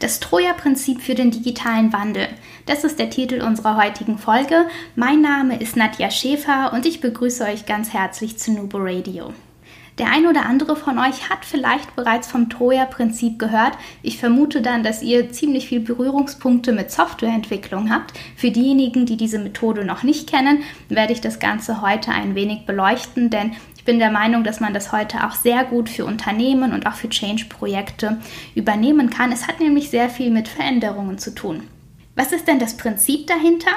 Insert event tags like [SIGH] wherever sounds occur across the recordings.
Das Troja-Prinzip für den digitalen Wandel. Das ist der Titel unserer heutigen Folge. Mein Name ist Nadja Schäfer und ich begrüße euch ganz herzlich zu Nubo Radio. Der ein oder andere von euch hat vielleicht bereits vom Troja-Prinzip gehört. Ich vermute dann, dass ihr ziemlich viel Berührungspunkte mit Softwareentwicklung habt. Für diejenigen, die diese Methode noch nicht kennen, werde ich das Ganze heute ein wenig beleuchten, denn bin der Meinung, dass man das heute auch sehr gut für Unternehmen und auch für Change-Projekte übernehmen kann. Es hat nämlich sehr viel mit Veränderungen zu tun. Was ist denn das Prinzip dahinter?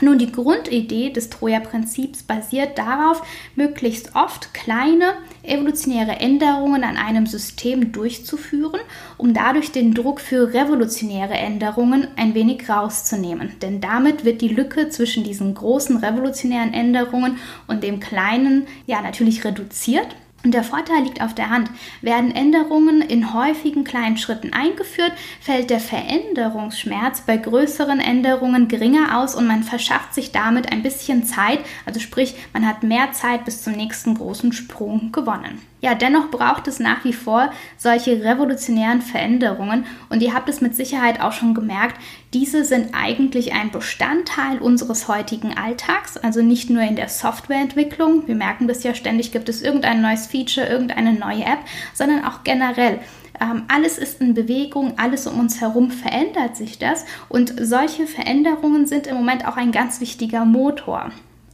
Nun, die Grundidee des Troja-Prinzips basiert darauf, möglichst oft kleine evolutionäre Änderungen an einem System durchzuführen, um dadurch den Druck für revolutionäre Änderungen ein wenig rauszunehmen. Denn damit wird die Lücke zwischen diesen großen revolutionären Änderungen und dem kleinen ja natürlich reduziert und der Vorteil liegt auf der Hand. Werden Änderungen in häufigen kleinen Schritten eingeführt, fällt der Veränderungsschmerz bei größeren Änderungen geringer aus und man verschafft sich damit ein bisschen Zeit, also sprich, man hat mehr Zeit bis zum nächsten großen Sprung gewonnen. Ja, dennoch braucht es nach wie vor solche revolutionären Veränderungen und ihr habt es mit Sicherheit auch schon gemerkt, diese sind eigentlich ein Bestandteil unseres heutigen Alltags, also nicht nur in der Softwareentwicklung, wir merken das ja ständig, gibt es irgendein neues Feature, irgendeine neue App, sondern auch generell. Ähm, alles ist in Bewegung, alles um uns herum verändert sich das und solche Veränderungen sind im Moment auch ein ganz wichtiger Motor.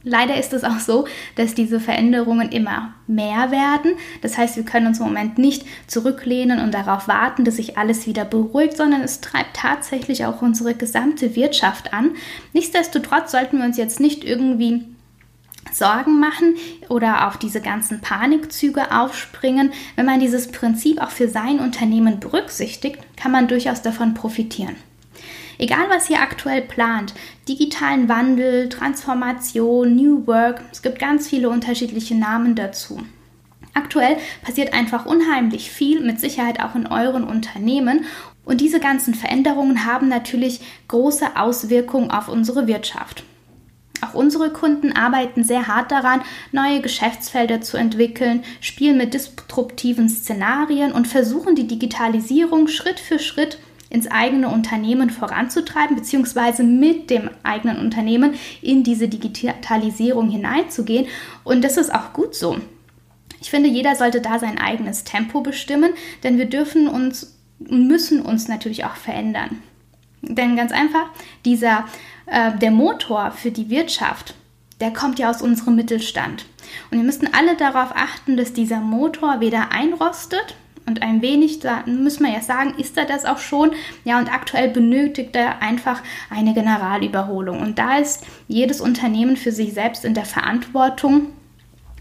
Leider ist es auch so, dass diese Veränderungen immer mehr werden. Das heißt, wir können uns im Moment nicht zurücklehnen und darauf warten, dass sich alles wieder beruhigt, sondern es treibt tatsächlich auch unsere gesamte Wirtschaft an. Nichtsdestotrotz sollten wir uns jetzt nicht irgendwie Sorgen machen oder auf diese ganzen Panikzüge aufspringen. Wenn man dieses Prinzip auch für sein Unternehmen berücksichtigt, kann man durchaus davon profitieren. Egal, was ihr aktuell plant, digitalen Wandel, Transformation, New Work, es gibt ganz viele unterschiedliche Namen dazu. Aktuell passiert einfach unheimlich viel, mit Sicherheit auch in euren Unternehmen. Und diese ganzen Veränderungen haben natürlich große Auswirkungen auf unsere Wirtschaft. Auch unsere Kunden arbeiten sehr hart daran, neue Geschäftsfelder zu entwickeln, spielen mit disruptiven Szenarien und versuchen die Digitalisierung Schritt für Schritt ins eigene Unternehmen voranzutreiben, beziehungsweise mit dem eigenen Unternehmen in diese Digitalisierung hineinzugehen. Und das ist auch gut so. Ich finde, jeder sollte da sein eigenes Tempo bestimmen, denn wir dürfen uns und müssen uns natürlich auch verändern. Denn ganz einfach, dieser, äh, der Motor für die Wirtschaft, der kommt ja aus unserem Mittelstand. Und wir müssen alle darauf achten, dass dieser Motor weder einrostet, und ein wenig, da müssen wir ja sagen, ist er das auch schon. Ja, und aktuell benötigt er einfach eine Generalüberholung. Und da ist jedes Unternehmen für sich selbst in der Verantwortung,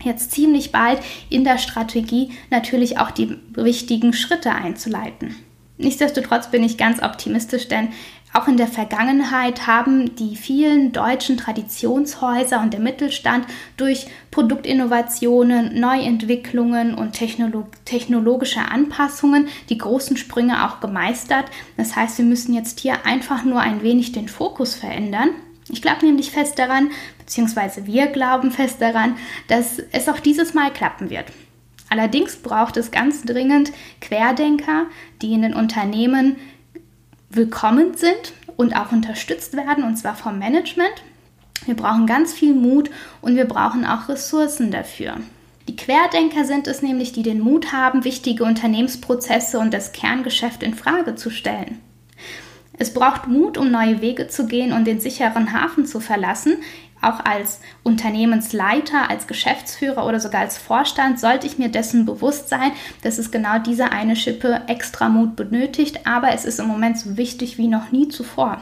jetzt ziemlich bald in der Strategie natürlich auch die richtigen Schritte einzuleiten. Nichtsdestotrotz bin ich ganz optimistisch, denn auch in der Vergangenheit haben die vielen deutschen Traditionshäuser und der Mittelstand durch Produktinnovationen, Neuentwicklungen und Technolog technologische Anpassungen die großen Sprünge auch gemeistert. Das heißt, wir müssen jetzt hier einfach nur ein wenig den Fokus verändern. Ich glaube nämlich fest daran, beziehungsweise wir glauben fest daran, dass es auch dieses Mal klappen wird. Allerdings braucht es ganz dringend Querdenker, die in den Unternehmen willkommen sind und auch unterstützt werden, und zwar vom Management. Wir brauchen ganz viel Mut und wir brauchen auch Ressourcen dafür. Die Querdenker sind es nämlich, die den Mut haben, wichtige Unternehmensprozesse und das Kerngeschäft in Frage zu stellen. Es braucht Mut, um neue Wege zu gehen und den sicheren Hafen zu verlassen, auch als Unternehmensleiter, als Geschäftsführer oder sogar als Vorstand sollte ich mir dessen bewusst sein, dass es genau diese eine Schippe extra Mut benötigt, aber es ist im Moment so wichtig wie noch nie zuvor.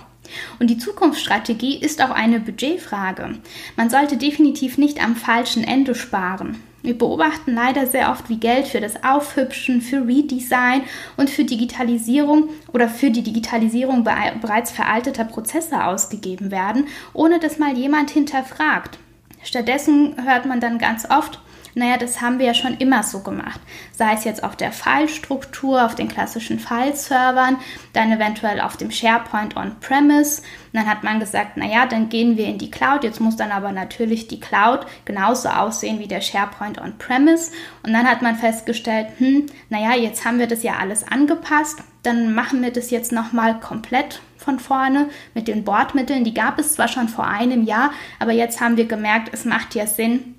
Und die Zukunftsstrategie ist auch eine Budgetfrage. Man sollte definitiv nicht am falschen Ende sparen. Wir beobachten leider sehr oft, wie Geld für das Aufhübschen, für Redesign und für Digitalisierung oder für die Digitalisierung bereits veralteter Prozesse ausgegeben werden, ohne dass mal jemand hinterfragt. Stattdessen hört man dann ganz oft, naja, das haben wir ja schon immer so gemacht. Sei es jetzt auf der File-Struktur, auf den klassischen File-Servern, dann eventuell auf dem SharePoint On-Premise. Dann hat man gesagt, naja, dann gehen wir in die Cloud. Jetzt muss dann aber natürlich die Cloud genauso aussehen wie der SharePoint On-Premise. Und dann hat man festgestellt, hm, naja, jetzt haben wir das ja alles angepasst. Dann machen wir das jetzt nochmal komplett von vorne mit den Bordmitteln. Die gab es zwar schon vor einem Jahr, aber jetzt haben wir gemerkt, es macht ja Sinn,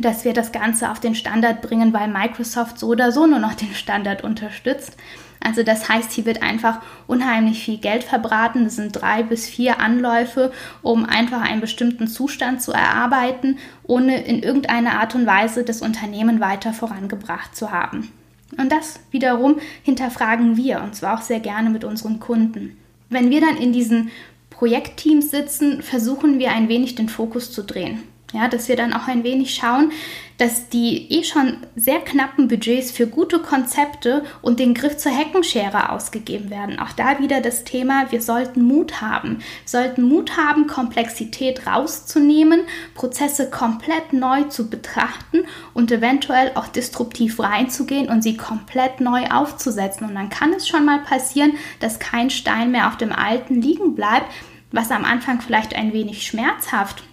dass wir das Ganze auf den Standard bringen, weil Microsoft so oder so nur noch den Standard unterstützt. Also das heißt, hier wird einfach unheimlich viel Geld verbraten. Es sind drei bis vier Anläufe, um einfach einen bestimmten Zustand zu erarbeiten, ohne in irgendeiner Art und Weise das Unternehmen weiter vorangebracht zu haben. Und das wiederum hinterfragen wir, und zwar auch sehr gerne mit unseren Kunden. Wenn wir dann in diesen Projektteams sitzen, versuchen wir ein wenig den Fokus zu drehen. Ja, dass wir dann auch ein wenig schauen, dass die eh schon sehr knappen Budgets für gute Konzepte und den Griff zur Heckenschere ausgegeben werden. Auch da wieder das Thema, wir sollten Mut haben. Wir sollten Mut haben, Komplexität rauszunehmen, Prozesse komplett neu zu betrachten und eventuell auch disruptiv reinzugehen und sie komplett neu aufzusetzen. Und dann kann es schon mal passieren, dass kein Stein mehr auf dem alten liegen bleibt, was am Anfang vielleicht ein wenig schmerzhaft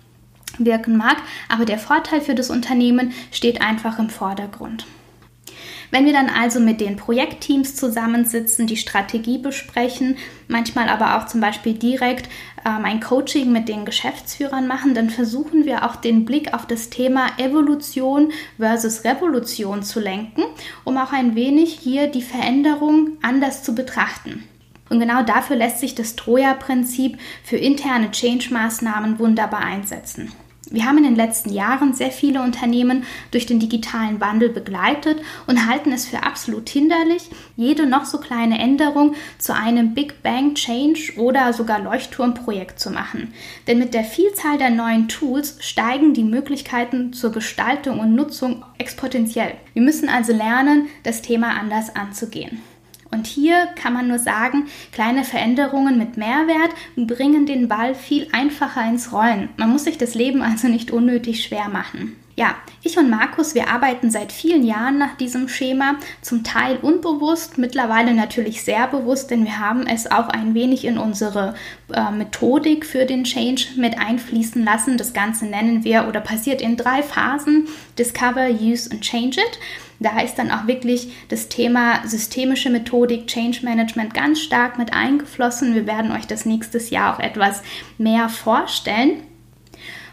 wirken mag, aber der Vorteil für das Unternehmen steht einfach im Vordergrund. Wenn wir dann also mit den Projektteams zusammensitzen, die Strategie besprechen, manchmal aber auch zum Beispiel direkt ähm, ein Coaching mit den Geschäftsführern machen, dann versuchen wir auch den Blick auf das Thema Evolution versus Revolution zu lenken, um auch ein wenig hier die Veränderung anders zu betrachten. Und genau dafür lässt sich das Troja-Prinzip für interne Change-Maßnahmen wunderbar einsetzen. Wir haben in den letzten Jahren sehr viele Unternehmen durch den digitalen Wandel begleitet und halten es für absolut hinderlich, jede noch so kleine Änderung zu einem Big Bang Change oder sogar Leuchtturmprojekt zu machen. Denn mit der Vielzahl der neuen Tools steigen die Möglichkeiten zur Gestaltung und Nutzung exponentiell. Wir müssen also lernen, das Thema anders anzugehen. Und hier kann man nur sagen, kleine Veränderungen mit Mehrwert bringen den Ball viel einfacher ins Rollen. Man muss sich das Leben also nicht unnötig schwer machen. Ja, ich und Markus, wir arbeiten seit vielen Jahren nach diesem Schema, zum Teil unbewusst, mittlerweile natürlich sehr bewusst, denn wir haben es auch ein wenig in unsere äh, Methodik für den Change mit einfließen lassen. Das Ganze nennen wir oder passiert in drei Phasen: Discover, Use und Change It. Da ist dann auch wirklich das Thema systemische Methodik, Change Management ganz stark mit eingeflossen. Wir werden euch das nächstes Jahr auch etwas mehr vorstellen.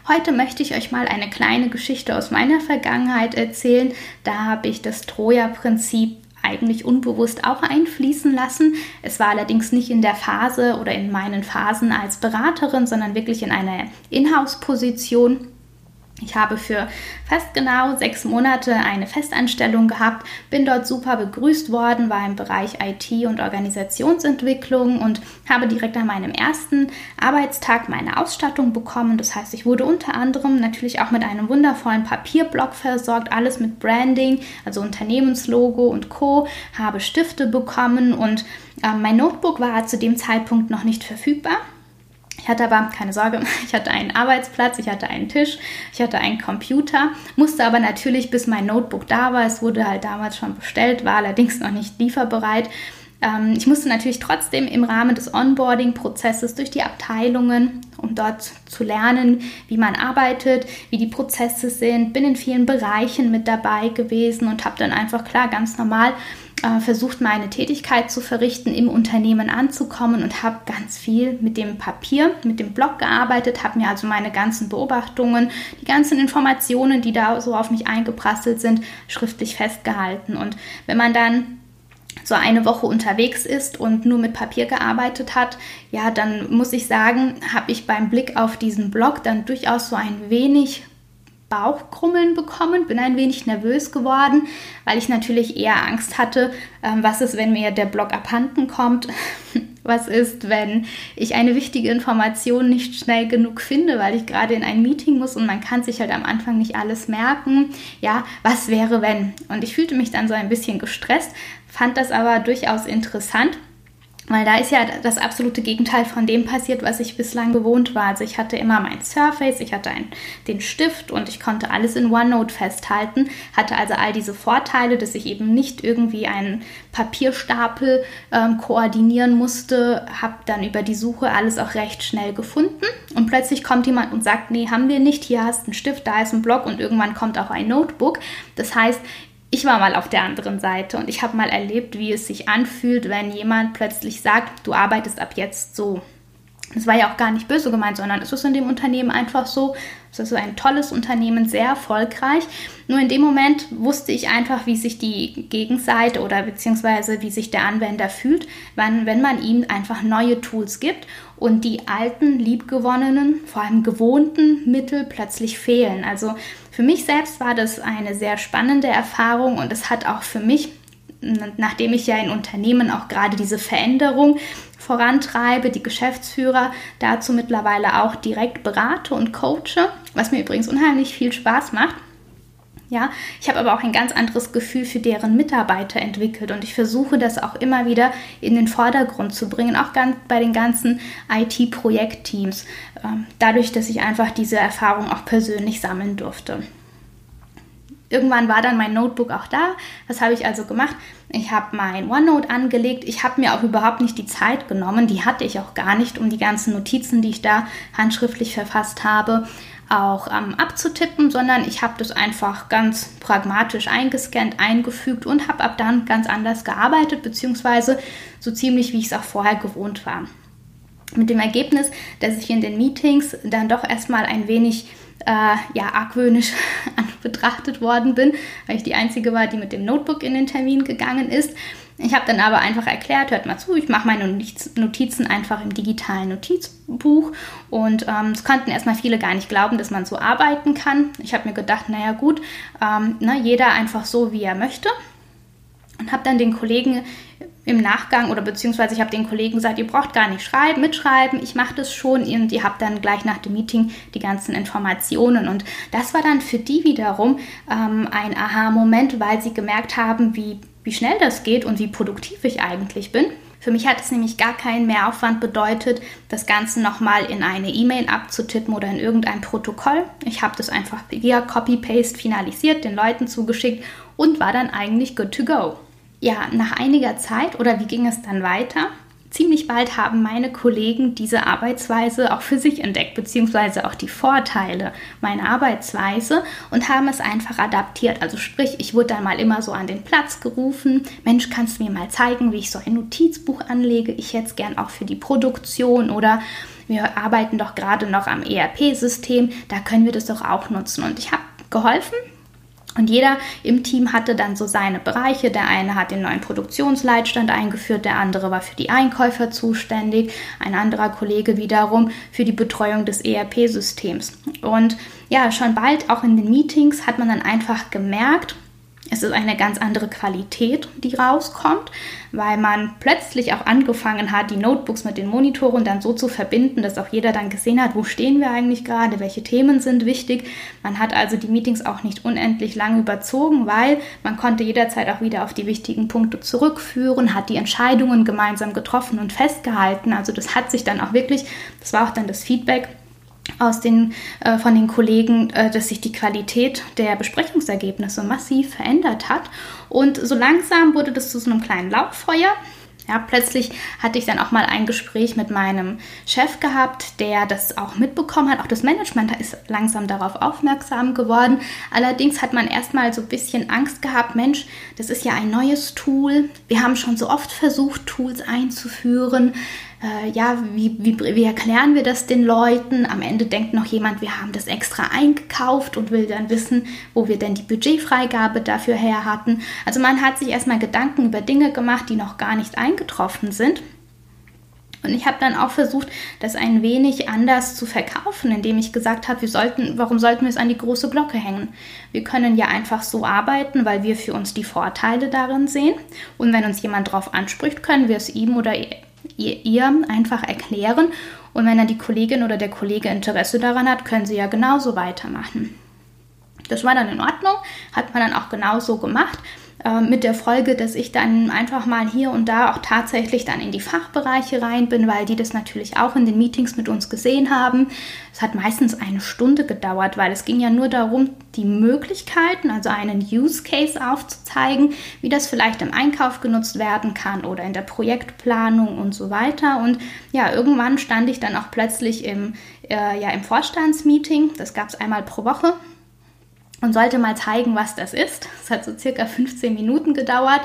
Heute möchte ich euch mal eine kleine Geschichte aus meiner Vergangenheit erzählen. Da habe ich das Troja-Prinzip eigentlich unbewusst auch einfließen lassen. Es war allerdings nicht in der Phase oder in meinen Phasen als Beraterin, sondern wirklich in einer Inhouse-Position. Ich habe für fast genau sechs Monate eine Festanstellung gehabt, bin dort super begrüßt worden, war im Bereich IT und Organisationsentwicklung und habe direkt an meinem ersten Arbeitstag meine Ausstattung bekommen. Das heißt, ich wurde unter anderem natürlich auch mit einem wundervollen Papierblock versorgt, alles mit Branding, also Unternehmenslogo und Co. Habe Stifte bekommen und äh, mein Notebook war zu dem Zeitpunkt noch nicht verfügbar. Ich hatte aber keine Sorge, [LAUGHS] ich hatte einen Arbeitsplatz, ich hatte einen Tisch, ich hatte einen Computer, musste aber natürlich, bis mein Notebook da war, es wurde halt damals schon bestellt, war allerdings noch nicht lieferbereit. Ähm, ich musste natürlich trotzdem im Rahmen des Onboarding-Prozesses durch die Abteilungen, um dort zu lernen, wie man arbeitet, wie die Prozesse sind, bin in vielen Bereichen mit dabei gewesen und habe dann einfach klar ganz normal äh, versucht, meine Tätigkeit zu verrichten, im Unternehmen anzukommen und habe ganz viel mit dem Papier, mit dem Blog gearbeitet, habe mir also meine ganzen Beobachtungen, die ganzen Informationen, die da so auf mich eingeprasselt sind, schriftlich festgehalten. Und wenn man dann so eine Woche unterwegs ist und nur mit Papier gearbeitet hat, ja, dann muss ich sagen, habe ich beim Blick auf diesen Blog dann durchaus so ein wenig Bauchkrummeln bekommen, bin ein wenig nervös geworden, weil ich natürlich eher Angst hatte, ähm, was ist, wenn mir der Blog abhanden kommt, [LAUGHS] Was ist, wenn ich eine wichtige Information nicht schnell genug finde, weil ich gerade in ein Meeting muss und man kann sich halt am Anfang nicht alles merken? Ja, was wäre, wenn? Und ich fühlte mich dann so ein bisschen gestresst, fand das aber durchaus interessant weil da ist ja das absolute Gegenteil von dem passiert, was ich bislang gewohnt war. Also ich hatte immer mein Surface, ich hatte ein, den Stift und ich konnte alles in OneNote festhalten, hatte also all diese Vorteile, dass ich eben nicht irgendwie einen Papierstapel ähm, koordinieren musste, habe dann über die Suche alles auch recht schnell gefunden und plötzlich kommt jemand und sagt, nee, haben wir nicht, hier hast du einen Stift, da ist ein Block und irgendwann kommt auch ein Notebook. Das heißt, ich war mal auf der anderen Seite und ich habe mal erlebt, wie es sich anfühlt, wenn jemand plötzlich sagt, du arbeitest ab jetzt so. Das war ja auch gar nicht böse gemeint, sondern es ist in dem Unternehmen einfach so. Es ist ein tolles Unternehmen, sehr erfolgreich. Nur in dem Moment wusste ich einfach, wie sich die Gegenseite oder beziehungsweise wie sich der Anwender fühlt, wenn, wenn man ihm einfach neue Tools gibt und die alten, liebgewonnenen, vor allem gewohnten Mittel plötzlich fehlen. Also für mich selbst war das eine sehr spannende Erfahrung und es hat auch für mich, nachdem ich ja in Unternehmen auch gerade diese Veränderung vorantreibe, die Geschäftsführer dazu mittlerweile auch direkt berate und coache, was mir übrigens unheimlich viel Spaß macht. Ja, ich habe aber auch ein ganz anderes Gefühl für deren Mitarbeiter entwickelt und ich versuche das auch immer wieder in den Vordergrund zu bringen, auch ganz bei den ganzen IT-Projektteams, ähm, dadurch, dass ich einfach diese Erfahrung auch persönlich sammeln durfte. Irgendwann war dann mein Notebook auch da. Was habe ich also gemacht? Ich habe mein OneNote angelegt. Ich habe mir auch überhaupt nicht die Zeit genommen. Die hatte ich auch gar nicht, um die ganzen Notizen, die ich da handschriftlich verfasst habe, auch ähm, abzutippen, sondern ich habe das einfach ganz pragmatisch eingescannt, eingefügt und habe ab dann ganz anders gearbeitet, beziehungsweise so ziemlich wie ich es auch vorher gewohnt war. Mit dem Ergebnis, dass ich in den Meetings dann doch erstmal ein wenig äh, ja, argwöhnisch [LAUGHS] betrachtet worden bin, weil ich die Einzige war, die mit dem Notebook in den Termin gegangen ist. Ich habe dann aber einfach erklärt, hört mal zu, ich mache meine Notizen einfach im digitalen Notizbuch und ähm, es konnten erstmal viele gar nicht glauben, dass man so arbeiten kann. Ich habe mir gedacht, naja gut, ähm, ne, jeder einfach so, wie er möchte und habe dann den Kollegen im Nachgang oder beziehungsweise ich habe den Kollegen gesagt, ihr braucht gar nicht schreiben, mitschreiben, ich mache das schon und ihr habt dann gleich nach dem Meeting die ganzen Informationen. Und das war dann für die wiederum ähm, ein Aha-Moment, weil sie gemerkt haben, wie, wie schnell das geht und wie produktiv ich eigentlich bin. Für mich hat es nämlich gar keinen Mehraufwand bedeutet, das Ganze nochmal in eine E-Mail abzutippen oder in irgendein Protokoll. Ich habe das einfach via Copy-Paste finalisiert, den Leuten zugeschickt und war dann eigentlich good to go ja, nach einiger Zeit oder wie ging es dann weiter? Ziemlich bald haben meine Kollegen diese Arbeitsweise auch für sich entdeckt, beziehungsweise auch die Vorteile meiner Arbeitsweise und haben es einfach adaptiert. Also sprich, ich wurde dann mal immer so an den Platz gerufen, Mensch, kannst du mir mal zeigen, wie ich so ein Notizbuch anlege? Ich jetzt gern auch für die Produktion oder wir arbeiten doch gerade noch am ERP-System, da können wir das doch auch nutzen. Und ich habe geholfen, und jeder im Team hatte dann so seine Bereiche. Der eine hat den neuen Produktionsleitstand eingeführt, der andere war für die Einkäufer zuständig, ein anderer Kollege wiederum für die Betreuung des ERP-Systems. Und ja, schon bald auch in den Meetings hat man dann einfach gemerkt, es ist eine ganz andere Qualität, die rauskommt, weil man plötzlich auch angefangen hat, die Notebooks mit den Monitoren dann so zu verbinden, dass auch jeder dann gesehen hat, wo stehen wir eigentlich gerade, welche Themen sind wichtig. Man hat also die Meetings auch nicht unendlich lang überzogen, weil man konnte jederzeit auch wieder auf die wichtigen Punkte zurückführen, hat die Entscheidungen gemeinsam getroffen und festgehalten. Also das hat sich dann auch wirklich, das war auch dann das Feedback, aus den, äh, von den Kollegen, äh, dass sich die Qualität der Besprechungsergebnisse massiv verändert hat. Und so langsam wurde das zu so einem kleinen Lauffeuer. Ja, plötzlich hatte ich dann auch mal ein Gespräch mit meinem Chef gehabt, der das auch mitbekommen hat. Auch das Management ist langsam darauf aufmerksam geworden. Allerdings hat man erstmal so ein bisschen Angst gehabt, Mensch, das ist ja ein neues Tool. Wir haben schon so oft versucht, Tools einzuführen äh, ja, wie, wie, wie erklären wir das den Leuten? Am Ende denkt noch jemand, wir haben das extra eingekauft und will dann wissen, wo wir denn die Budgetfreigabe dafür her hatten. Also man hat sich erstmal Gedanken über Dinge gemacht, die noch gar nicht eingetroffen sind. Und ich habe dann auch versucht, das ein wenig anders zu verkaufen, indem ich gesagt habe, wir sollten, warum sollten wir es an die große Glocke hängen? Wir können ja einfach so arbeiten, weil wir für uns die Vorteile darin sehen. Und wenn uns jemand darauf anspricht, können wir es ihm oder ihr, ihr einfach erklären. Und wenn dann die Kollegin oder der Kollege Interesse daran hat, können sie ja genauso weitermachen. Das war dann in Ordnung, hat man dann auch genauso gemacht. Ähm, mit der Folge, dass ich dann einfach mal hier und da auch tatsächlich dann in die Fachbereiche rein bin, weil die das natürlich auch in den Meetings mit uns gesehen haben. Es hat meistens eine Stunde gedauert, weil es ging ja nur darum, die Möglichkeiten, also einen Use Case aufzuzeigen, wie das vielleicht im Einkauf genutzt werden kann oder in der Projektplanung und so weiter. Und ja, irgendwann stand ich dann auch plötzlich im, äh, ja, im Vorstandsmeeting. Das gab es einmal pro Woche und sollte mal zeigen, was das ist. Es hat so circa 15 Minuten gedauert.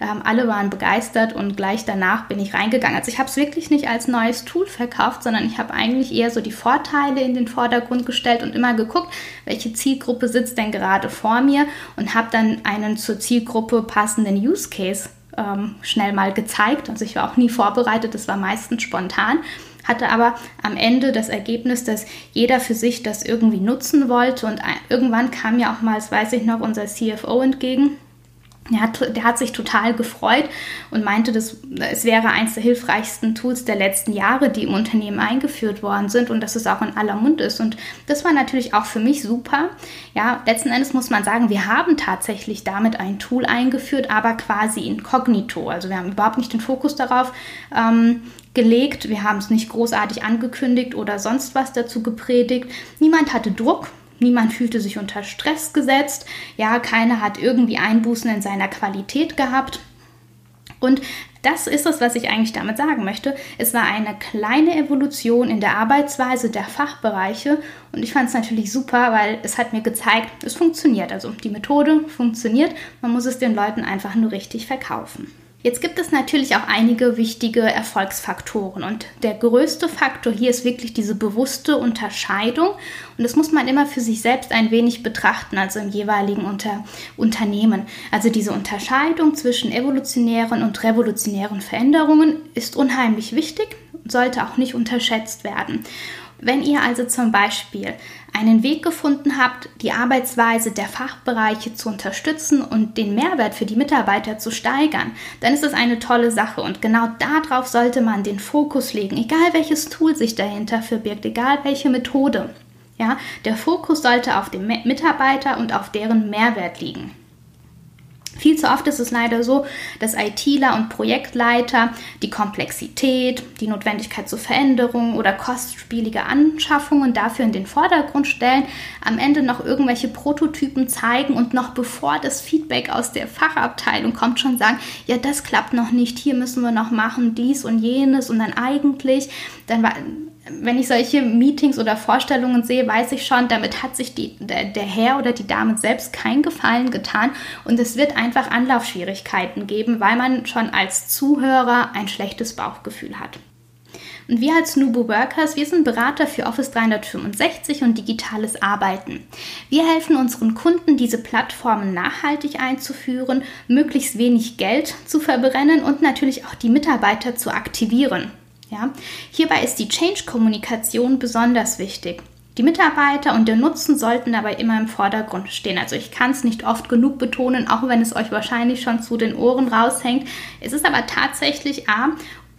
Ähm, alle waren begeistert und gleich danach bin ich reingegangen. Also ich habe es wirklich nicht als neues Tool verkauft, sondern ich habe eigentlich eher so die Vorteile in den Vordergrund gestellt und immer geguckt, welche Zielgruppe sitzt denn gerade vor mir und habe dann einen zur Zielgruppe passenden Use Case ähm, schnell mal gezeigt. Also ich war auch nie vorbereitet, das war meistens spontan hatte aber am Ende das Ergebnis, dass jeder für sich das irgendwie nutzen wollte und irgendwann kam ja auch mal, das weiß ich noch, unser CFO entgegen. Der hat, der hat sich total gefreut und meinte, dass es wäre eines der hilfreichsten Tools der letzten Jahre, die im Unternehmen eingeführt worden sind und dass es auch in aller Mund ist. Und das war natürlich auch für mich super. Ja, letzten Endes muss man sagen, wir haben tatsächlich damit ein Tool eingeführt, aber quasi inkognito. Also wir haben überhaupt nicht den Fokus darauf ähm, gelegt. Wir haben es nicht großartig angekündigt oder sonst was dazu gepredigt. Niemand hatte Druck. Niemand fühlte sich unter Stress gesetzt. Ja, keiner hat irgendwie Einbußen in seiner Qualität gehabt. Und das ist es, was ich eigentlich damit sagen möchte. Es war eine kleine Evolution in der Arbeitsweise der Fachbereiche und ich fand es natürlich super, weil es hat mir gezeigt, es funktioniert. Also die Methode funktioniert, man muss es den Leuten einfach nur richtig verkaufen. Jetzt gibt es natürlich auch einige wichtige Erfolgsfaktoren und der größte Faktor hier ist wirklich diese bewusste Unterscheidung und das muss man immer für sich selbst ein wenig betrachten, also im jeweiligen Unter Unternehmen. Also diese Unterscheidung zwischen evolutionären und revolutionären Veränderungen ist unheimlich wichtig und sollte auch nicht unterschätzt werden. Wenn ihr also zum Beispiel einen Weg gefunden habt, die Arbeitsweise der Fachbereiche zu unterstützen und den Mehrwert für die Mitarbeiter zu steigern, dann ist es eine tolle Sache und genau darauf sollte man den Fokus legen, egal welches Tool sich dahinter verbirgt, egal welche Methode. Ja, der Fokus sollte auf dem Mitarbeiter und auf deren Mehrwert liegen. Viel zu oft ist es leider so, dass ITler und Projektleiter die Komplexität, die Notwendigkeit zur Veränderung oder kostspielige Anschaffungen dafür in den Vordergrund stellen, am Ende noch irgendwelche Prototypen zeigen und noch bevor das Feedback aus der Fachabteilung kommt, schon sagen, ja, das klappt noch nicht, hier müssen wir noch machen, dies und jenes und dann eigentlich, dann wenn ich solche Meetings oder Vorstellungen sehe, weiß ich schon, damit hat sich die, der, der, Herr oder die Dame selbst keinen Gefallen getan und es wird einfach Anlaufschwierigkeiten geben, weil man schon als Zuhörer ein schlechtes Bauchgefühl hat. Und wir als Nubu Workers, wir sind Berater für Office 365 und digitales Arbeiten. Wir helfen unseren Kunden, diese Plattformen nachhaltig einzuführen, möglichst wenig Geld zu verbrennen und natürlich auch die Mitarbeiter zu aktivieren. Ja? Hierbei ist die Change-Kommunikation besonders wichtig. Die Mitarbeiter und der Nutzen sollten dabei immer im Vordergrund stehen. Also ich kann es nicht oft genug betonen, auch wenn es euch wahrscheinlich schon zu den Ohren raushängt. Es ist aber tatsächlich A,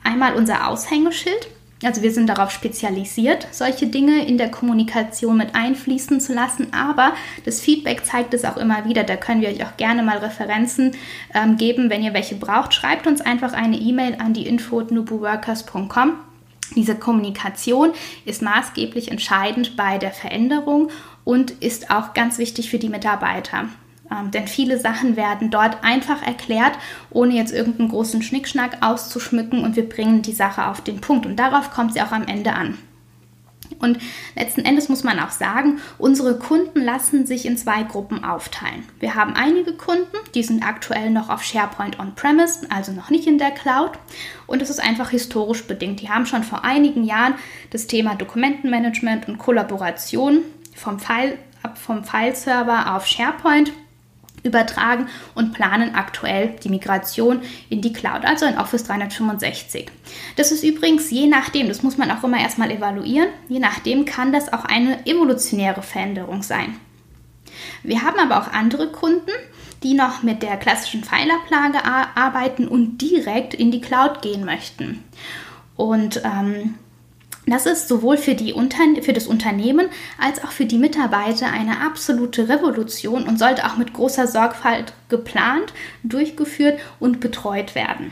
einmal unser Aushängeschild. Also wir sind darauf spezialisiert, solche Dinge in der Kommunikation mit einfließen zu lassen, aber das Feedback zeigt es auch immer wieder. Da können wir euch auch gerne mal Referenzen ähm, geben, wenn ihr welche braucht. Schreibt uns einfach eine E-Mail an die info.nubuworkers.com. Diese Kommunikation ist maßgeblich entscheidend bei der Veränderung und ist auch ganz wichtig für die Mitarbeiter. Ähm, denn viele Sachen werden dort einfach erklärt, ohne jetzt irgendeinen großen Schnickschnack auszuschmücken und wir bringen die Sache auf den Punkt. Und darauf kommt sie auch am Ende an. Und letzten Endes muss man auch sagen, unsere Kunden lassen sich in zwei Gruppen aufteilen. Wir haben einige Kunden, die sind aktuell noch auf SharePoint On-Premise, also noch nicht in der Cloud. Und das ist einfach historisch bedingt. Die haben schon vor einigen Jahren das Thema Dokumentenmanagement und Kollaboration vom File, vom File-Server auf SharePoint übertragen und planen aktuell die Migration in die Cloud, also in Office 365. Das ist übrigens je nachdem, das muss man auch immer erstmal evaluieren, je nachdem kann das auch eine evolutionäre Veränderung sein. Wir haben aber auch andere Kunden, die noch mit der klassischen Pfeilerplage arbeiten und direkt in die Cloud gehen möchten. Und ähm, das ist sowohl für, die Unter für das Unternehmen als auch für die Mitarbeiter eine absolute Revolution und sollte auch mit großer Sorgfalt geplant, durchgeführt und betreut werden.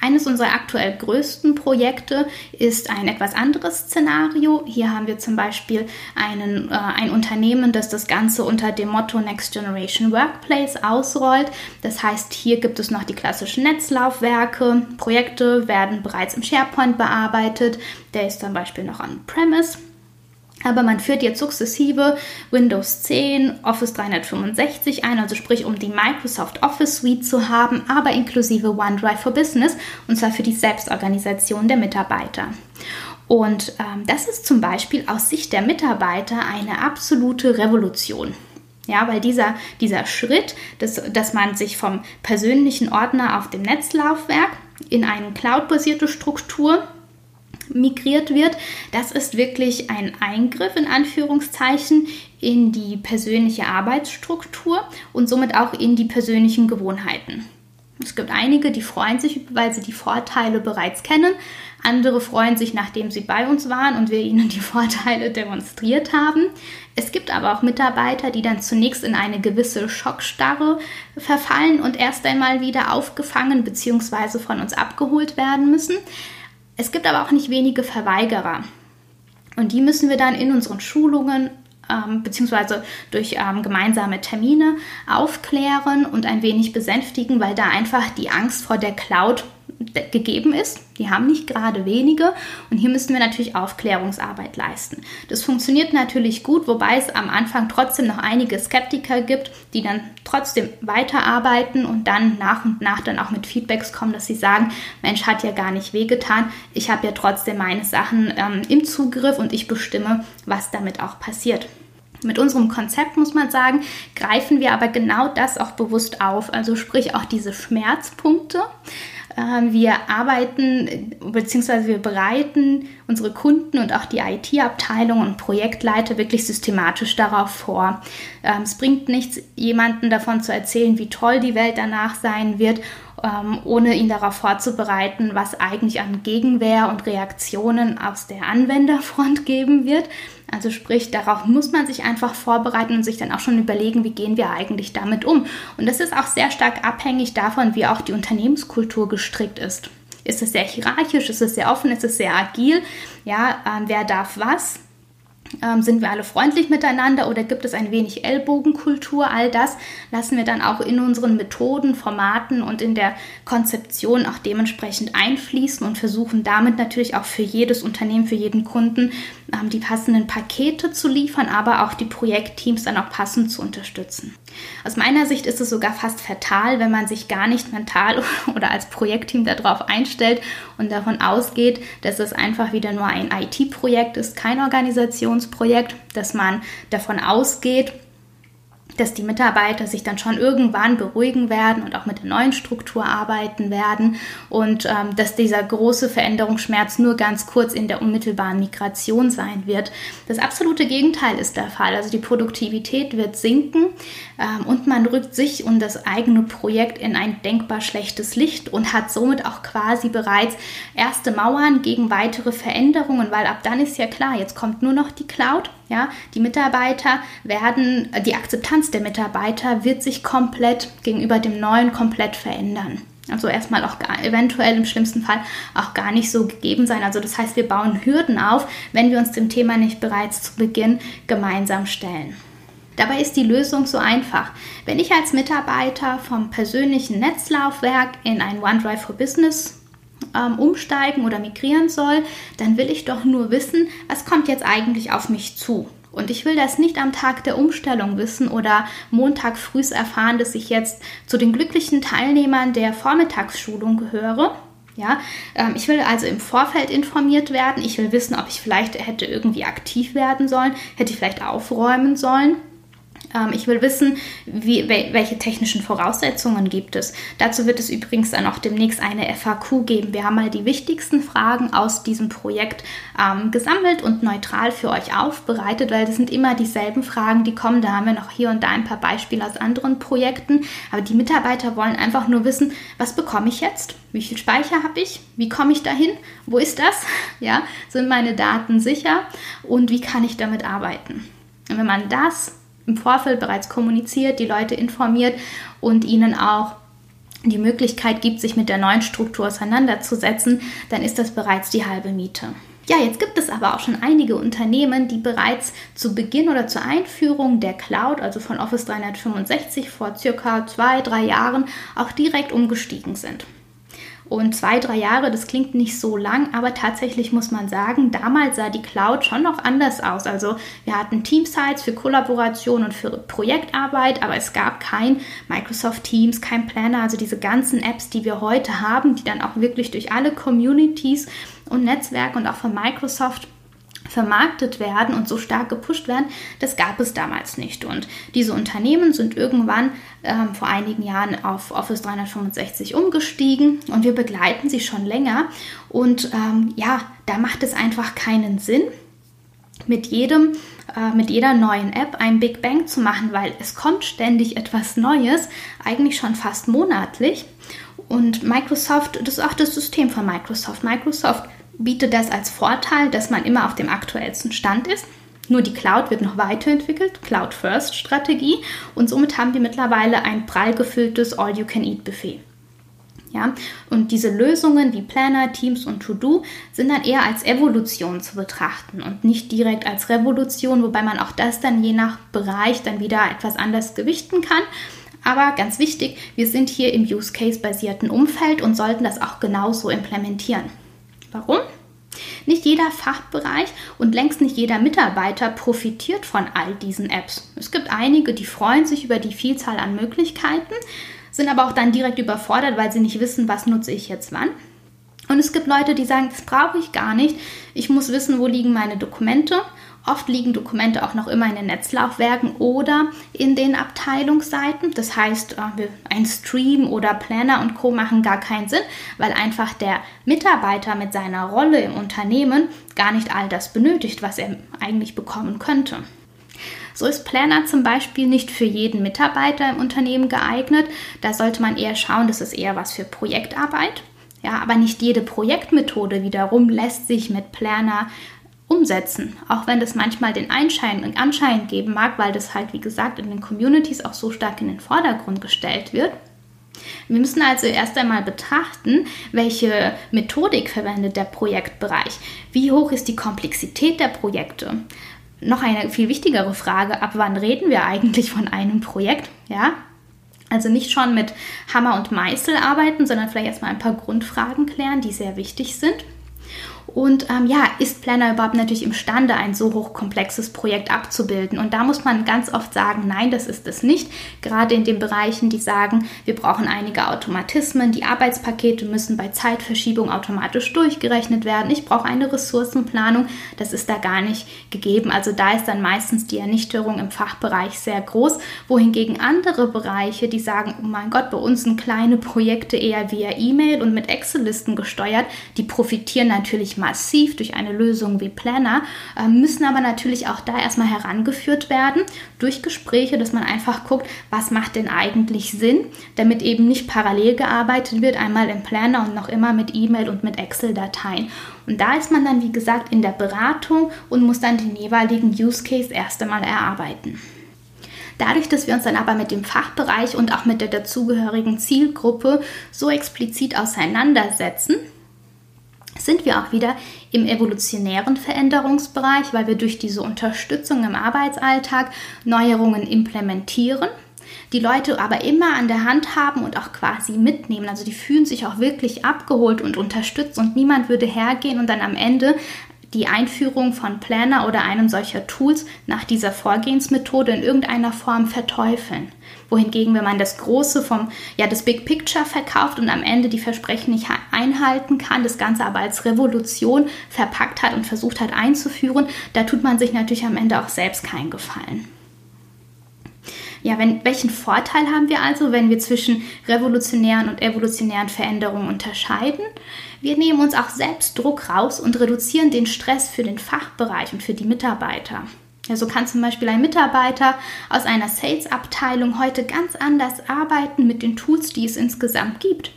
Eines unserer aktuell größten Projekte ist ein etwas anderes Szenario. Hier haben wir zum Beispiel einen, äh, ein Unternehmen, das das Ganze unter dem Motto Next Generation Workplace ausrollt. Das heißt, hier gibt es noch die klassischen Netzlaufwerke. Projekte werden bereits im SharePoint bearbeitet. Der ist zum Beispiel noch on-premise. Aber man führt jetzt sukzessive Windows 10, Office 365 ein, also sprich um die Microsoft Office Suite zu haben, aber inklusive OneDrive for Business und zwar für die Selbstorganisation der Mitarbeiter. Und ähm, das ist zum Beispiel aus Sicht der Mitarbeiter eine absolute Revolution. Ja, weil dieser, dieser Schritt, dass, dass man sich vom persönlichen Ordner auf dem Netzlaufwerk in eine cloudbasierte Struktur migriert wird. Das ist wirklich ein Eingriff in Anführungszeichen in die persönliche Arbeitsstruktur und somit auch in die persönlichen Gewohnheiten. Es gibt einige, die freuen sich, weil sie die Vorteile bereits kennen. Andere freuen sich, nachdem sie bei uns waren und wir ihnen die [LAUGHS] Vorteile demonstriert haben. Es gibt aber auch Mitarbeiter, die dann zunächst in eine gewisse Schockstarre verfallen und erst einmal wieder aufgefangen bzw. von uns abgeholt werden müssen. Es gibt aber auch nicht wenige Verweigerer. Und die müssen wir dann in unseren Schulungen ähm, beziehungsweise durch ähm, gemeinsame Termine aufklären und ein wenig besänftigen, weil da einfach die Angst vor der Cloud gegeben ist. Die haben nicht gerade wenige und hier müssen wir natürlich Aufklärungsarbeit leisten. Das funktioniert natürlich gut, wobei es am Anfang trotzdem noch einige Skeptiker gibt, die dann trotzdem weiterarbeiten und dann nach und nach dann auch mit Feedbacks kommen, dass sie sagen, Mensch, hat ja gar nicht wehgetan, ich habe ja trotzdem meine Sachen ähm, im Zugriff und ich bestimme, was damit auch passiert. Mit unserem Konzept muss man sagen, greifen wir aber genau das auch bewusst auf, also sprich auch diese Schmerzpunkte. Ähm, wir arbeiten bzw. wir bereiten unsere Kunden und auch die IT-Abteilung und Projektleiter wirklich systematisch darauf vor. Ähm, es bringt nichts, jemanden davon zu erzählen, wie toll die Welt danach sein wird ähm, ohne ihn darauf vorzubereiten, was eigentlich an Gegenwehr und Reaktionen aus der Anwenderfront [LAUGHS] geben wird. Also sprich, darauf muss man sich einfach vorbereiten und sich dann auch schon überlegen, wie gehen wir eigentlich damit um. Und das ist auch sehr stark abhängig davon, wie auch die Unternehmenskultur gestrickt ist. Ist es sehr hierarchisch, ist es sehr offen, ist es sehr agil? Ja, äh, wer darf was? Ähm, sind wir alle freundlich miteinander oder gibt es ein wenig Ellbogenkultur? All das lassen wir dann auch in unseren Methoden, Formaten und in der Konzeption auch dementsprechend einfließen und versuchen damit natürlich auch für jedes Unternehmen, für jeden Kunden ähm, die passenden Pakete zu liefern, aber auch die Projektteams dann auch passend zu unterstützen. Aus meiner Sicht ist es sogar fast fatal, wenn man sich gar nicht mental [LAUGHS] oder als Projektteam darauf einstellt und davon ausgeht, dass es einfach wieder nur ein IT-Projekt ist, kein Organisationsprojekt, dass man davon ausgeht, dass die Mitarbeiter sich dann schon irgendwann beruhigen werden und auch mit der neuen Struktur arbeiten werden und ähm, dass dieser große Veränderungsschmerz nur ganz kurz in der unmittelbaren Migration sein wird. Das absolute Gegenteil ist der Fall. Also die Produktivität wird sinken ähm, und man rückt sich und das eigene Projekt in ein denkbar schlechtes Licht und hat somit auch quasi bereits erste Mauern gegen weitere Veränderungen, weil ab dann ist ja klar, jetzt kommt nur noch die Cloud ja, die Mitarbeiter werden, die Akzeptanz der Mitarbeiter wird sich komplett gegenüber dem Neuen komplett verändern. Also erstmal auch gar, eventuell im schlimmsten Fall auch gar nicht so gegeben sein. Also das heißt, wir bauen Hürden auf, wenn wir uns dem Thema nicht bereits zu Beginn gemeinsam stellen. Dabei ist die Lösung so einfach. Wenn ich als Mitarbeiter vom persönlichen Netzlaufwerk in ein OneDrive for Business ähm, umsteigen oder migrieren soll, dann will ich doch nur wissen, was kommt jetzt eigentlich auf mich zu. Und ich will das nicht am Tag der Umstellung wissen oder Montag früh erfahren, dass ich jetzt zu den glücklichen Teilnehmern der Vormittagsschulung gehöre. Ja, ähm, ich will also im Vorfeld informiert werden. Ich will wissen, ob ich vielleicht hätte irgendwie aktiv werden sollen, hätte ich vielleicht aufräumen sollen. Ähm, ich will wissen, wie, welche technischen Voraussetzungen gibt es. Dazu wird es übrigens dann auch demnächst eine FAQ geben. Wir haben mal die wichtigsten Fragen aus diesem Projekt ähm, gesammelt und neutral für euch aufbereitet, weil das sind immer dieselben Fragen, die kommen. Da haben wir noch hier und da ein paar Beispiele aus anderen Projekten. Aber die Mitarbeiter wollen einfach nur wissen, was bekomme ich jetzt? Wie viel Speicher habe ich? Wie komme ich dahin? Wo ist das? [LAUGHS] Ja, sind meine Daten sicher? Und wie kann ich damit arbeiten? Und wenn man das im Vorfeld bereits kommuniziert, die Leute informiert und ihnen auch die Möglichkeit gibt, sich mit der neuen Struktur auseinanderzusetzen, dann ist das bereits die halbe Miete. Ja, jetzt gibt es aber auch schon einige Unternehmen, die bereits zu Beginn oder zur Einführung der Cloud, also von Office 365 vor circa zwei, drei Jahren, auch direkt umgestiegen sind. Und zwei, drei Jahre, das klingt nicht so lang, aber tatsächlich muss man sagen, damals sah die Cloud schon noch anders aus. Also wir hatten Teamsites für Kollaboration und für Projektarbeit, aber es gab kein Microsoft Teams, kein Planner, also diese ganzen Apps, die wir heute haben, die dann auch wirklich durch alle Communities und Netzwerke und auch von Microsoft vermarktet werden und so stark gepusht werden, das gab es damals nicht. Und diese Unternehmen sind irgendwann ähm, vor einigen Jahren auf Office 365 umgestiegen und wir begleiten sie schon länger. Und ähm, ja, da macht es einfach keinen Sinn, mit jedem äh, mit jeder neuen App ein Big Bang zu machen, weil es kommt ständig etwas Neues, eigentlich schon fast monatlich. Und Microsoft, das ist auch das System von Microsoft. Microsoft bietet das als Vorteil, dass man immer auf dem aktuellsten Stand ist. Nur die Cloud wird noch weiterentwickelt, Cloud-First-Strategie und somit haben wir mittlerweile ein prall gefülltes All-You-Can-Eat-Buffet. Ja, und diese Lösungen wie Planner, Teams und To-Do sind dann eher als Evolution zu betrachten und nicht direkt als Revolution, wobei man auch das dann je nach Bereich dann wieder etwas anders gewichten kann. Aber ganz wichtig, wir sind hier im Use-Case-basierten Umfeld und sollten das auch genauso implementieren. Warum? Nicht jeder Fachbereich und längst nicht jeder Mitarbeiter profitiert von all diesen Apps. Es gibt einige, die freuen sich über die Vielzahl an Möglichkeiten, sind aber auch dann direkt überfordert, weil sie nicht wissen, was nutze ich jetzt wann. Und es gibt Leute, die sagen, das brauche ich gar nicht. Ich muss wissen, wo liegen meine Dokumente Oft liegen Dokumente auch noch immer in den Netzlaufwerken oder in den Abteilungsseiten. Das heißt, äh, ein Stream oder Planner und Co machen gar keinen Sinn, weil einfach der Mitarbeiter mit seiner Rolle im Unternehmen gar nicht all das benötigt, was er eigentlich bekommen könnte. So ist Planner zum Beispiel nicht für jeden Mitarbeiter im Unternehmen geeignet. Da sollte man eher schauen, das ist eher was für Projektarbeit. Ja, aber nicht jede Projektmethode wiederum lässt sich mit Planner umsetzen, auch wenn das manchmal den Einschein, Anschein geben mag, weil das halt, wie gesagt, in den Communities auch so stark in den Vordergrund gestellt wird. Wir müssen also erst einmal betrachten, welche Methodik verwendet der Projektbereich, wie hoch ist die Komplexität der Projekte. Noch eine viel wichtigere Frage, ab wann reden wir eigentlich von einem Projekt? Ja, also nicht schon mit Hammer und Meißel arbeiten, sondern vielleicht erstmal ein paar Grundfragen klären, die sehr wichtig sind. Und ähm, ja, ist Planner überhaupt natürlich imstande, ein so hochkomplexes Projekt abzubilden? Und da muss man ganz oft sagen, nein, das ist es nicht. Gerade in den Bereichen, die sagen, wir brauchen einige Automatismen, die Arbeitspakete müssen bei Zeitverschiebung automatisch durchgerechnet werden. Ich brauche eine Ressourcenplanung. Das ist da gar nicht gegeben. Also da ist dann meistens die Ernüchterung im Fachbereich sehr groß, wohingegen andere Bereiche, die sagen, oh mein Gott, bei uns sind kleine Projekte eher via E-Mail und mit Excel-Listen gesteuert, die profitieren natürlich massiv durch eine Lösung wie Planner, äh, müssen aber natürlich auch da erstmal herangeführt werden durch Gespräche, dass man einfach guckt, was macht denn eigentlich Sinn, damit eben nicht parallel gearbeitet wird, einmal im Planner und noch immer mit E-Mail und mit Excel-Dateien. Und da ist man dann, wie gesagt, in der Beratung und muss dann den jeweiligen Use Case erst einmal erarbeiten. Dadurch, dass wir uns dann aber mit dem Fachbereich und auch mit der dazugehörigen Zielgruppe so explizit auseinandersetzen, sind wir auch wieder im evolutionären Veränderungsbereich, weil wir durch diese Unterstützung im Arbeitsalltag Neuerungen implementieren, die Leute aber immer an der Hand haben und auch quasi mitnehmen. Also die fühlen sich auch wirklich abgeholt und unterstützt und niemand würde hergehen und dann am Ende die Einführung von Planner oder einem solcher Tools nach dieser Vorgehensmethode in irgendeiner Form verteufeln wohingegen, wenn man das Große vom, ja, das Big Picture verkauft und am Ende die Versprechen nicht einhalten kann, das Ganze aber als Revolution verpackt hat und versucht hat einzuführen, da tut man sich natürlich am Ende auch selbst keinen Gefallen. Ja, wenn, welchen Vorteil haben wir also, wenn wir zwischen revolutionären und evolutionären Veränderungen unterscheiden? Wir nehmen uns auch selbst Druck raus und reduzieren den Stress für den Fachbereich und für die Mitarbeiter. Ja, so kann zum Beispiel ein Mitarbeiter aus einer Sales-Abteilung heute ganz anders arbeiten mit den Tools, die es insgesamt gibt.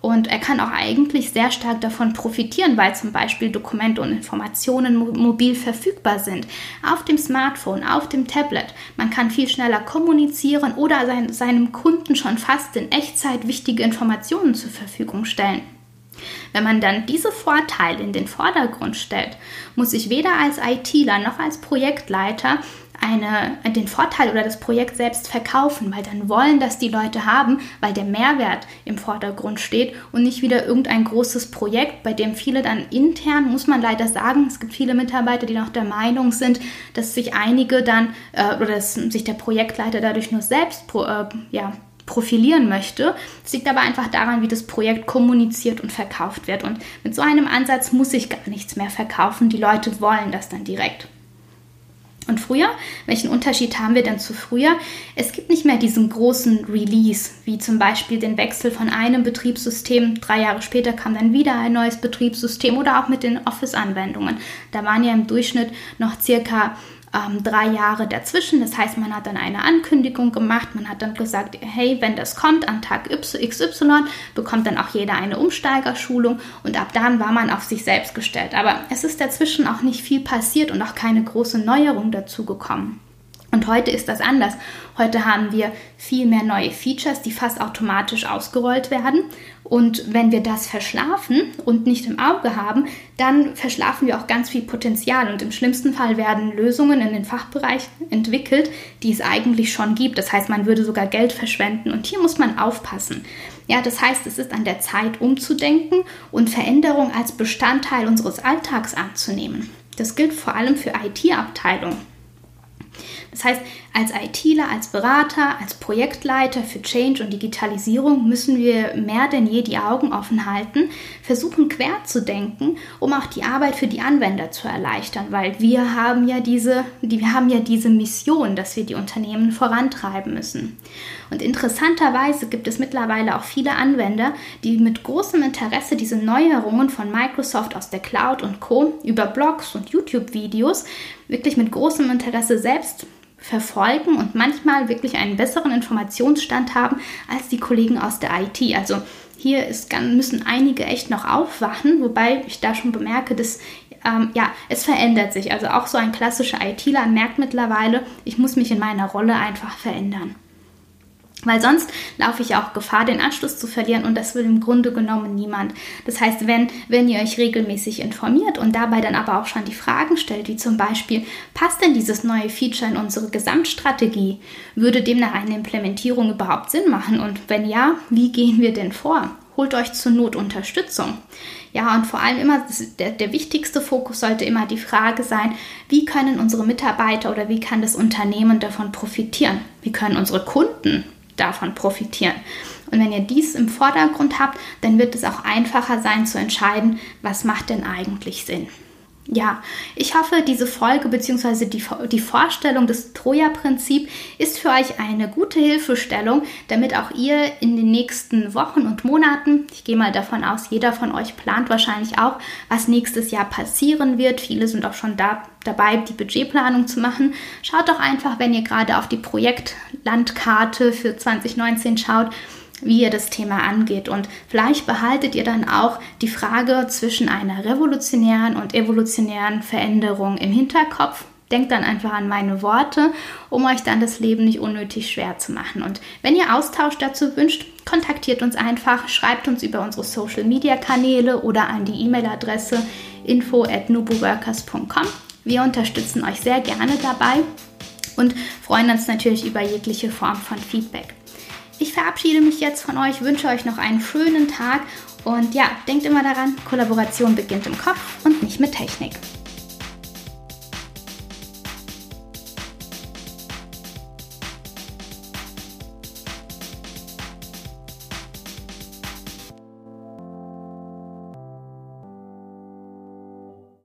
Und er kann auch eigentlich sehr stark davon profitieren, weil zum Beispiel Dokumente und Informationen mobil verfügbar sind. Auf dem Smartphone, auf dem Tablet. Man kann viel schneller kommunizieren oder seinem Kunden schon fast in Echtzeit wichtige Informationen zur Verfügung stellen. Wenn man dann diese Vorteile in den Vordergrund stellt, muss ich weder als ITler noch als Projektleiter eine, den Vorteil oder das Projekt selbst verkaufen, weil dann wollen das die Leute haben, weil der Mehrwert im Vordergrund steht und nicht wieder irgendein großes Projekt, bei dem viele dann intern, muss man leider sagen, es gibt viele Mitarbeiter, die noch der Meinung sind, dass sich einige dann äh, oder dass sich der Projektleiter dadurch nur selbst pro, äh, ja, profilieren möchte. Es liegt aber einfach daran, wie das Projekt kommuniziert und verkauft wird. Und mit so einem Ansatz muss ich gar nichts mehr verkaufen. Die Leute wollen das dann direkt. Und früher, welchen Unterschied haben wir denn zu früher? Es gibt nicht mehr diesen großen Release, wie zum Beispiel den Wechsel von einem Betriebssystem. Drei Jahre später kam dann wieder ein neues Betriebssystem oder auch mit den Office-Anwendungen. Da waren ja im Durchschnitt noch circa ähm, drei Jahre dazwischen. Das heißt, man hat dann eine Ankündigung gemacht, man hat dann gesagt, hey, wenn das kommt an Tag XY, bekommt dann auch jeder eine Umsteigerschulung und ab dann war man auf sich selbst gestellt. Aber es ist dazwischen auch nicht viel passiert und auch keine große Neuerung dazu gekommen. Und heute ist das anders. Heute haben wir viel mehr neue Features, die fast automatisch ausgerollt werden. Und wenn wir das verschlafen und nicht im Auge haben, dann verschlafen wir auch ganz viel Potenzial. Und im schlimmsten Fall werden Lösungen in den Fachbereichen entwickelt, die es eigentlich schon gibt. Das heißt, man würde sogar Geld verschwenden. Und hier muss man aufpassen. Ja, das heißt, es ist an der Zeit umzudenken und Veränderung als Bestandteil unseres Alltags anzunehmen. Das gilt vor allem für IT-Abteilungen. Das heißt, als ITler, als Berater, als Projektleiter für Change und Digitalisierung müssen wir mehr denn je die Augen offen halten, versuchen quer zu denken, um auch die Arbeit für die Anwender zu erleichtern, weil wir haben ja diese, die, wir haben ja diese Mission, dass wir die Unternehmen vorantreiben müssen. Und interessanterweise gibt es mittlerweile auch viele Anwender, die mit großem Interesse diese Neuerungen von Microsoft aus der Cloud und Co. über Blogs und YouTube-Videos wirklich mit großem Interesse selbst verfolgen und manchmal wirklich einen besseren Informationsstand haben als die Kollegen aus der IT. Also hier ist, müssen einige echt noch aufwachen, wobei ich da schon bemerke, dass ähm, ja, es verändert sich. Also auch so ein klassischer ITler merkt mittlerweile, ich muss mich in meiner Rolle einfach verändern. Weil sonst laufe ich auch Gefahr, den Anschluss zu verlieren und das will im Grunde genommen niemand. Das heißt, wenn, wenn ihr euch regelmäßig informiert und dabei dann aber auch schon die Fragen stellt, wie zum Beispiel, passt denn dieses neue Feature in unsere Gesamtstrategie? Würde demnach eine Implementierung überhaupt Sinn machen? Und wenn ja, wie gehen wir denn vor? Holt euch zur Not Unterstützung. Ja, und vor allem immer, der, der wichtigste Fokus sollte immer die Frage sein, wie können unsere Mitarbeiter oder wie kann das Unternehmen davon profitieren? Wie können unsere Kunden davon profitieren. Und wenn ihr dies im Vordergrund habt, dann wird es auch einfacher sein zu entscheiden, was macht denn eigentlich Sinn. Ja, ich hoffe, diese Folge bzw. Die, die Vorstellung des Troja-Prinzip ist für euch eine gute Hilfestellung, damit auch ihr in den nächsten Wochen und Monaten, ich gehe mal davon aus, jeder von euch plant wahrscheinlich auch, was nächstes Jahr passieren wird. Viele sind auch schon da, dabei, die Budgetplanung zu machen. Schaut doch einfach, wenn ihr gerade auf die Projektlandkarte für 2019 schaut, wie ihr das Thema angeht. Und vielleicht behaltet ihr dann auch die Frage zwischen einer revolutionären und evolutionären Veränderung im Hinterkopf. Denkt dann einfach an meine Worte, um euch dann das Leben nicht unnötig schwer zu machen. Und wenn ihr Austausch dazu wünscht, kontaktiert uns einfach, schreibt uns über unsere Social Media Kanäle oder an die E-Mail-Adresse info at nubuworkers.com. Wir unterstützen euch sehr gerne dabei und freuen uns natürlich über jegliche Form von Feedback. Ich verabschiede mich jetzt von euch, wünsche euch noch einen schönen Tag und ja, denkt immer daran, Kollaboration beginnt im Kopf und nicht mit Technik.